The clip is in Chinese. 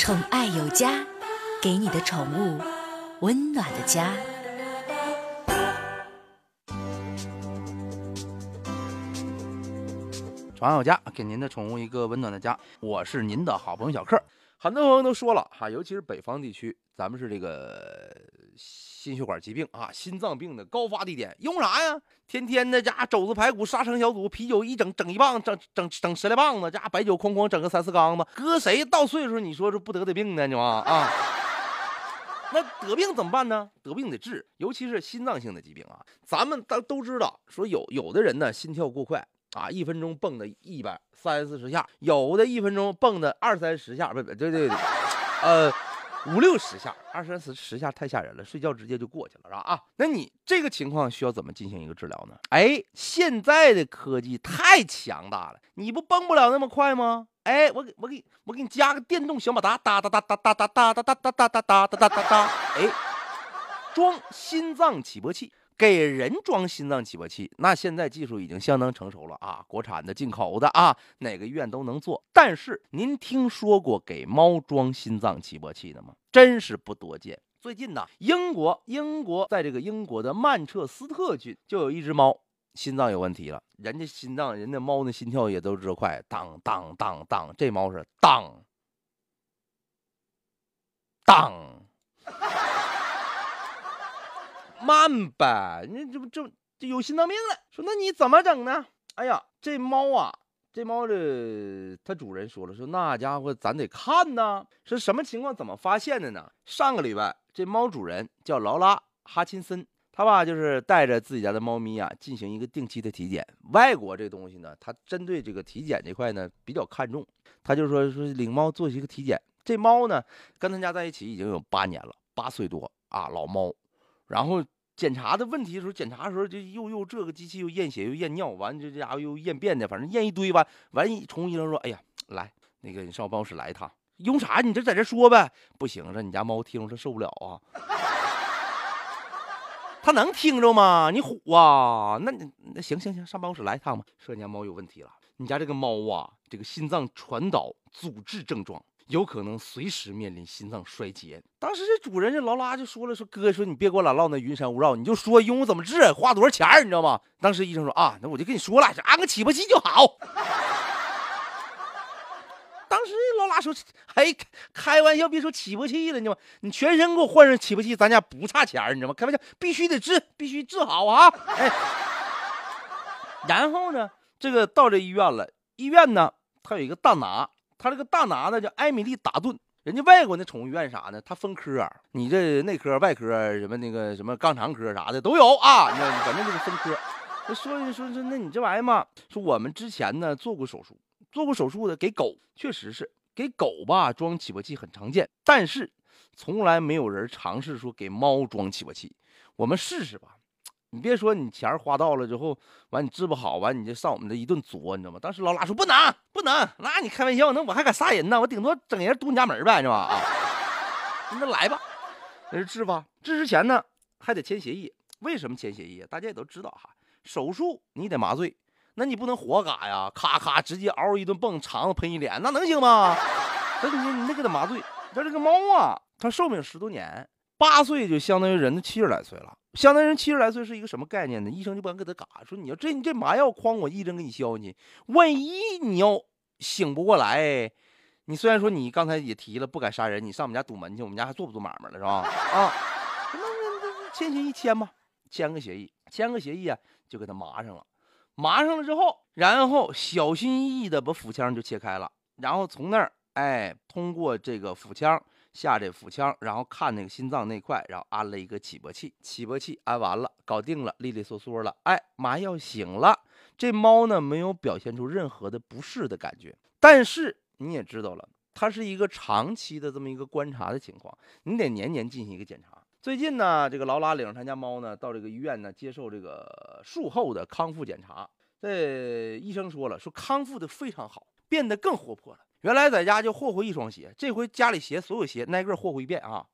宠爱有家，给你的宠物温暖的家。宠爱有家，给您的宠物一个温暖的家。我是您的好朋友小克。很多朋友都说了哈，尤其是北方地区，咱们是这个心血管疾病啊、心脏病的高发地点，用啥呀？天天的家肘子排骨沙肠小肚，啤酒一整整一磅，整整整十来磅子，家白酒哐哐整个三四缸子，搁谁到岁数你说这不得的病呢？你妈啊！那得病怎么办呢？得病得治，尤其是心脏性的疾病啊。咱们都都知道，说有有的人呢心跳过快啊，一分钟蹦的一百三四十下，有的一分钟蹦的二三十下，不不对对对，呃五六十下，二三十十下太吓人了，睡觉直接就过去了，是吧？啊，那你这个情况需要怎么进行一个治疗呢？哎，现在的科技太强大了，你不蹦不了那么快吗？哎，我给我给我给你加个电动小马达，哒哒哒哒哒哒哒哒哒哒哒哒哒哒哒哒，哎，装心脏起搏器。给人装心脏起搏器，那现在技术已经相当成熟了啊，国产的、进口的啊，哪个医院都能做。但是您听说过给猫装心脏起搏器的吗？真是不多见。最近呢，英国英国在这个英国的曼彻斯特郡就有一只猫心脏有问题了，人家心脏人家猫的心跳也都知快，当当当当，这猫是当当。慢呗，你这不这这有心脏病了？说那你怎么整呢？哎呀，这猫啊，这猫的它主人说了，说那家伙咱得看呐，是什么情况？怎么发现的呢？上个礼拜，这猫主人叫劳拉哈钦森，他吧就是带着自己家的猫咪啊进行一个定期的体检。外国这东西呢，他针对这个体检这块呢比较看重，他就说说领猫做一个体检。这猫呢跟他家在一起已经有八年了，八岁多啊，老猫。然后检查的问题的时候，检查的时候就又又这个机器又验血又验尿，完这家伙又验便的，反正验一堆吧。完一宠物医生说：“哎呀，来，那个你上我办公室来一趟，用啥？你这在这说呗。不行，让你家猫听着受不了啊。它能听着吗？你虎啊？那那行行行，上办公室来一趟吧。说你家猫有问题了，你家这个猫啊，这个心脏传导阻滞症状。”有可能随时面临心脏衰竭。当时这主人这劳拉就说了：“说哥，说你别给我老唠那云山雾绕，你就说用怎么治，花多少钱你知道吗？”当时医生说：“啊，那我就跟你说了，安个起搏器就好。”当时劳拉说：“哎，开玩笑，别说起搏器了，你知道吗？你全身给我换上起搏器，咱家不差钱你知道吗？开玩笑，必须得治，必须治好啊！”哎，然后呢，这个到这医院了，医院呢，它有一个大拿。他这个大拿呢叫艾米丽达顿，人家外国那宠物医院啥呢？他分科，你这内科、外科什么那个什么肛肠科啥的都有啊，那反正就是分科。说说说，那你这玩意嘛，说我们之前呢做过手术，做过手术的给狗，确实是给狗吧装起搏器很常见，但是从来没有人尝试说给猫装起搏器，我们试试吧。你别说，你钱花到了之后，完你治不好，完你就上我们这一顿作，你知道吗？当时老拉说不能，不能，那你开玩笑，那我还敢杀人呢？我顶多整人堵你家门呗，是吧？啊，那来吧，那是治吧？治之前呢，还得签协议。为什么签协议？大家也都知道哈，手术你得麻醉，那你不能活嘎呀，咔咔直接嗷一顿蹦，肠子喷一脸，那能行吗？那你你那个得麻醉。像这个猫啊，它寿命十多年，八岁就相当于人的七十来岁了。相当于人七十来岁是一个什么概念呢？医生就不敢给他嘎，说你要这你这麻药哐我一针给你消进去，万一你要醒不过来，你虽然说你刚才也提了不敢杀人，你上我们家堵门去，我们家还做不做买卖了是吧？啊，那那那签协议签吧，签个协议，签个协议啊，就给他麻上了，麻上了之后，然后小心翼翼的把腹腔就切开了，然后从那儿哎通过这个腹腔。下这腹腔，然后看那个心脏那块，然后安了一个起搏器。起搏器安完了，搞定了，利利索索了。哎，麻药醒了，这猫呢没有表现出任何的不适的感觉。但是你也知道了，它是一个长期的这么一个观察的情况，你得年年进行一个检查。最近呢，这个劳拉领着他家猫呢到这个医院呢接受这个术后的康复检查。这医生说了，说康复的非常好，变得更活泼了。原来在家就霍霍一双鞋，这回家里鞋所有鞋挨个霍霍一遍啊！